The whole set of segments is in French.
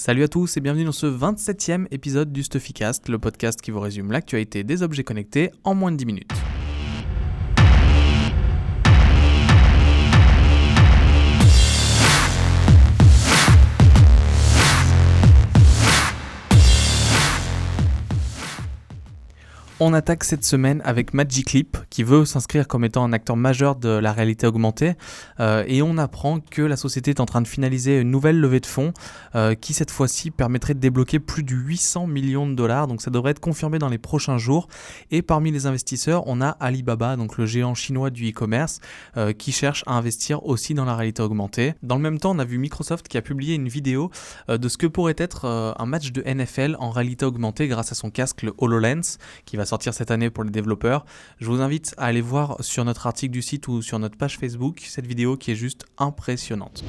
Salut à tous et bienvenue dans ce 27e épisode du Stuffycast, le podcast qui vous résume l'actualité des objets connectés en moins de 10 minutes. On attaque cette semaine avec Magic Leap, qui veut s'inscrire comme étant un acteur majeur de la réalité augmentée. Euh, et on apprend que la société est en train de finaliser une nouvelle levée de fonds euh, qui, cette fois-ci, permettrait de débloquer plus de 800 millions de dollars. Donc ça devrait être confirmé dans les prochains jours. Et parmi les investisseurs, on a Alibaba, donc le géant chinois du e-commerce, euh, qui cherche à investir aussi dans la réalité augmentée. Dans le même temps, on a vu Microsoft qui a publié une vidéo de ce que pourrait être un match de NFL en réalité augmentée grâce à son casque, le HoloLens, qui va sortir cette année pour les développeurs. Je vous invite à aller voir sur notre article du site ou sur notre page Facebook cette vidéo qui est juste impressionnante.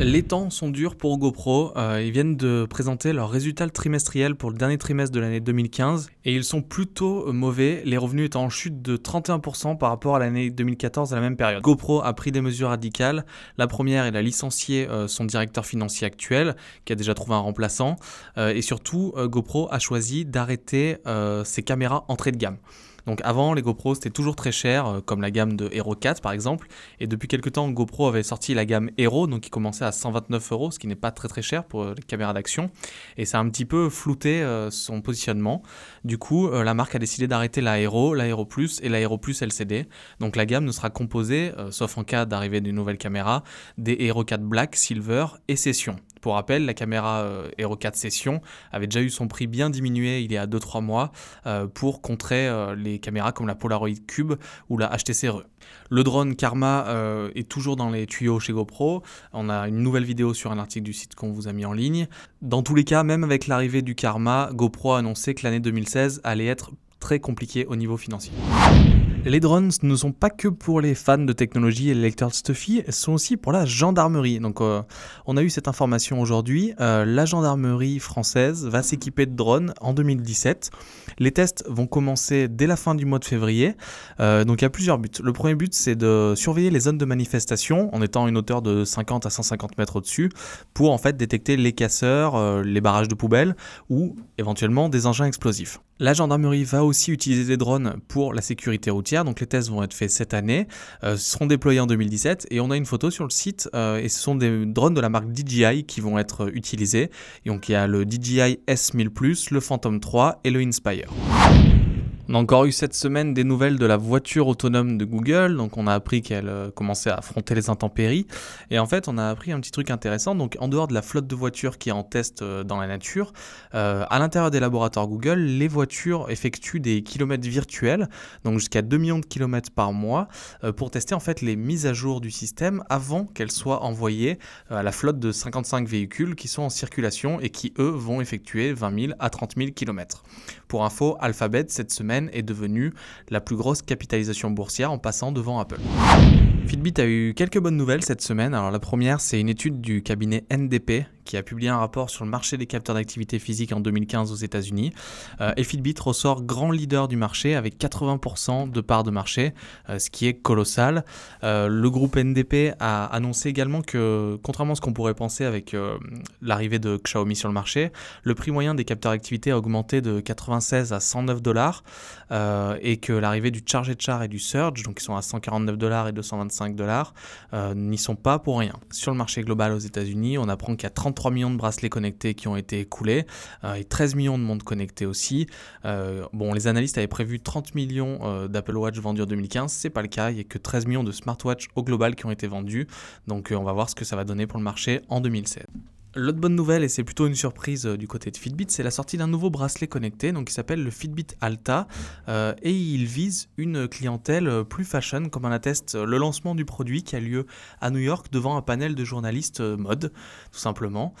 Les temps sont durs pour GoPro. Euh, ils viennent de présenter leurs résultats trimestriels pour le dernier trimestre de l'année 2015 et ils sont plutôt mauvais, les revenus étant en chute de 31% par rapport à l'année 2014 à la même période. GoPro a pris des mesures radicales. La première, il a licencié euh, son directeur financier actuel qui a déjà trouvé un remplaçant euh, et surtout GoPro a choisi d'arrêter ses caméras entrée de gamme. Donc avant, les GoPro c'était toujours très cher, euh, comme la gamme de Hero 4 par exemple. Et depuis quelques temps, GoPro avait sorti la gamme Hero, donc qui commençait à 129 euros, ce qui n'est pas très très cher pour euh, les caméras d'action. Et ça a un petit peu flouté euh, son positionnement. Du coup, la marque a décidé d'arrêter la Hero, la Hero Plus et la Hero Plus LCD. Donc la gamme ne sera composée, sauf en cas d'arrivée d'une nouvelle caméra, des Hero 4 Black, Silver et Session. Pour rappel, la caméra euh, Hero 4 Session avait déjà eu son prix bien diminué il y a 2-3 mois euh, pour contrer euh, les caméras comme la Polaroid Cube ou la HTC RE. Le drone Karma est toujours dans les tuyaux chez GoPro. On a une nouvelle vidéo sur un article du site qu'on vous a mis en ligne. Dans tous les cas, même avec l'arrivée du Karma, GoPro a annoncé que l'année 2016 allait être très compliquée au niveau financier. Les drones ne sont pas que pour les fans de technologie et les lecteurs de Stuffy, sont aussi pour la gendarmerie. Donc euh, on a eu cette information aujourd'hui. Euh, la gendarmerie française va s'équiper de drones en 2017. Les tests vont commencer dès la fin du mois de février. Euh, donc il y a plusieurs buts. Le premier but c'est de surveiller les zones de manifestation en étant à une hauteur de 50 à 150 mètres au-dessus pour en fait détecter les casseurs, les barrages de poubelles ou éventuellement des engins explosifs. La gendarmerie va aussi utiliser des drones pour la sécurité routière, donc les tests vont être faits cette année, euh, seront déployés en 2017 et on a une photo sur le site euh, et ce sont des drones de la marque DJI qui vont être utilisés. donc il y a le DJI S1000+, le Phantom 3 et le Inspire. On a encore eu cette semaine des nouvelles de la voiture autonome de Google. Donc, on a appris qu'elle euh, commençait à affronter les intempéries. Et en fait, on a appris un petit truc intéressant. Donc, en dehors de la flotte de voitures qui est en test euh, dans la nature, euh, à l'intérieur des laboratoires Google, les voitures effectuent des kilomètres virtuels, donc jusqu'à 2 millions de kilomètres par mois, pour tester en fait les mises à jour du système avant qu'elles soient envoyées à la flotte de 55 véhicules qui sont en circulation et qui, eux, vont effectuer 20 000 à 30 000 kilomètres. Pour info, Alphabet, cette semaine, est devenue la plus grosse capitalisation boursière en passant devant Apple. Fitbit a eu quelques bonnes nouvelles cette semaine. Alors la première, c'est une étude du cabinet NDP qui a publié un rapport sur le marché des capteurs d'activité physique en 2015 aux États-Unis. Euh, et Fitbit ressort grand leader du marché avec 80% de part de marché, euh, ce qui est colossal. Euh, le groupe NDP a annoncé également que, contrairement à ce qu'on pourrait penser avec l'arrivée de Xiaomi sur le marché, le prix moyen des capteurs d'activité a augmenté de 96 à 109 dollars et que l'arrivée du Charge Char et du Surge, donc qui sont à 149 dollars et 225 dollars, n'y sont pas pour rien. Sur le marché global aux États-Unis, on apprend qu'il y a 30 3 millions de bracelets connectés qui ont été écoulés euh, et 13 millions de montres connectées aussi. Euh, bon, les analystes avaient prévu 30 millions euh, d'Apple Watch vendus en 2015, c'est pas le cas, il n'y a que 13 millions de smartwatches au global qui ont été vendus. Donc on va voir ce que ça va donner pour le marché en 2016. L'autre bonne nouvelle, et c'est plutôt une surprise euh, du côté de Fitbit, c'est la sortie d'un nouveau bracelet connecté, donc qui s'appelle le Fitbit Alta, euh, et il vise une clientèle euh, plus fashion, comme en atteste le lancement du produit qui a lieu à New York devant un panel de journalistes mode, tout simplement.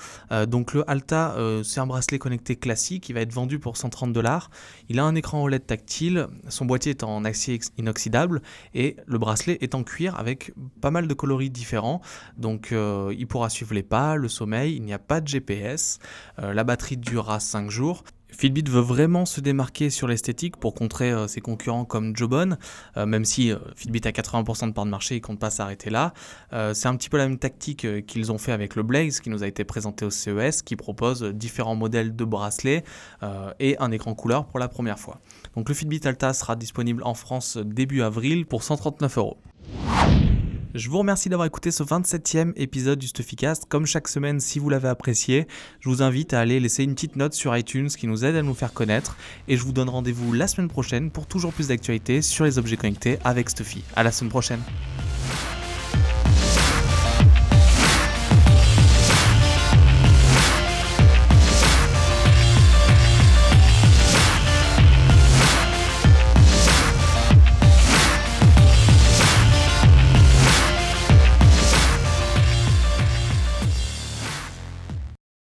donc le Alta, c'est un bracelet connecté classique, il va être vendu pour 130 dollars. Il a un écran OLED tactile, son boîtier est en acier inoxydable, et le bracelet est en cuir avec pas mal de coloris différents, donc il pourra suivre les pas, le sommeil il n'y a pas de GPS, euh, la batterie durera 5 jours. Fitbit veut vraiment se démarquer sur l'esthétique pour contrer euh, ses concurrents comme Jobon, euh, même si Fitbit a 80% de part de marché, ils ne comptent pas s'arrêter là. c'est un petit peu la même tactique qu'ils ont fait avec le Blaze qui nous a été présenté au CES, qui propose différents modèles de bracelets et un écran couleur pour la première fois. Donc le Fitbit Alta sera disponible en France début avril pour 139 euros. Je vous remercie d'avoir écouté ce 27e épisode du Stuffycast. Comme chaque semaine, si vous l'avez apprécié, je vous invite à aller laisser une petite note sur iTunes qui nous aide à nous faire connaître. Et je vous donne rendez-vous la semaine prochaine pour toujours plus d'actualités sur les objets connectés avec Stuffy. À la semaine prochaine.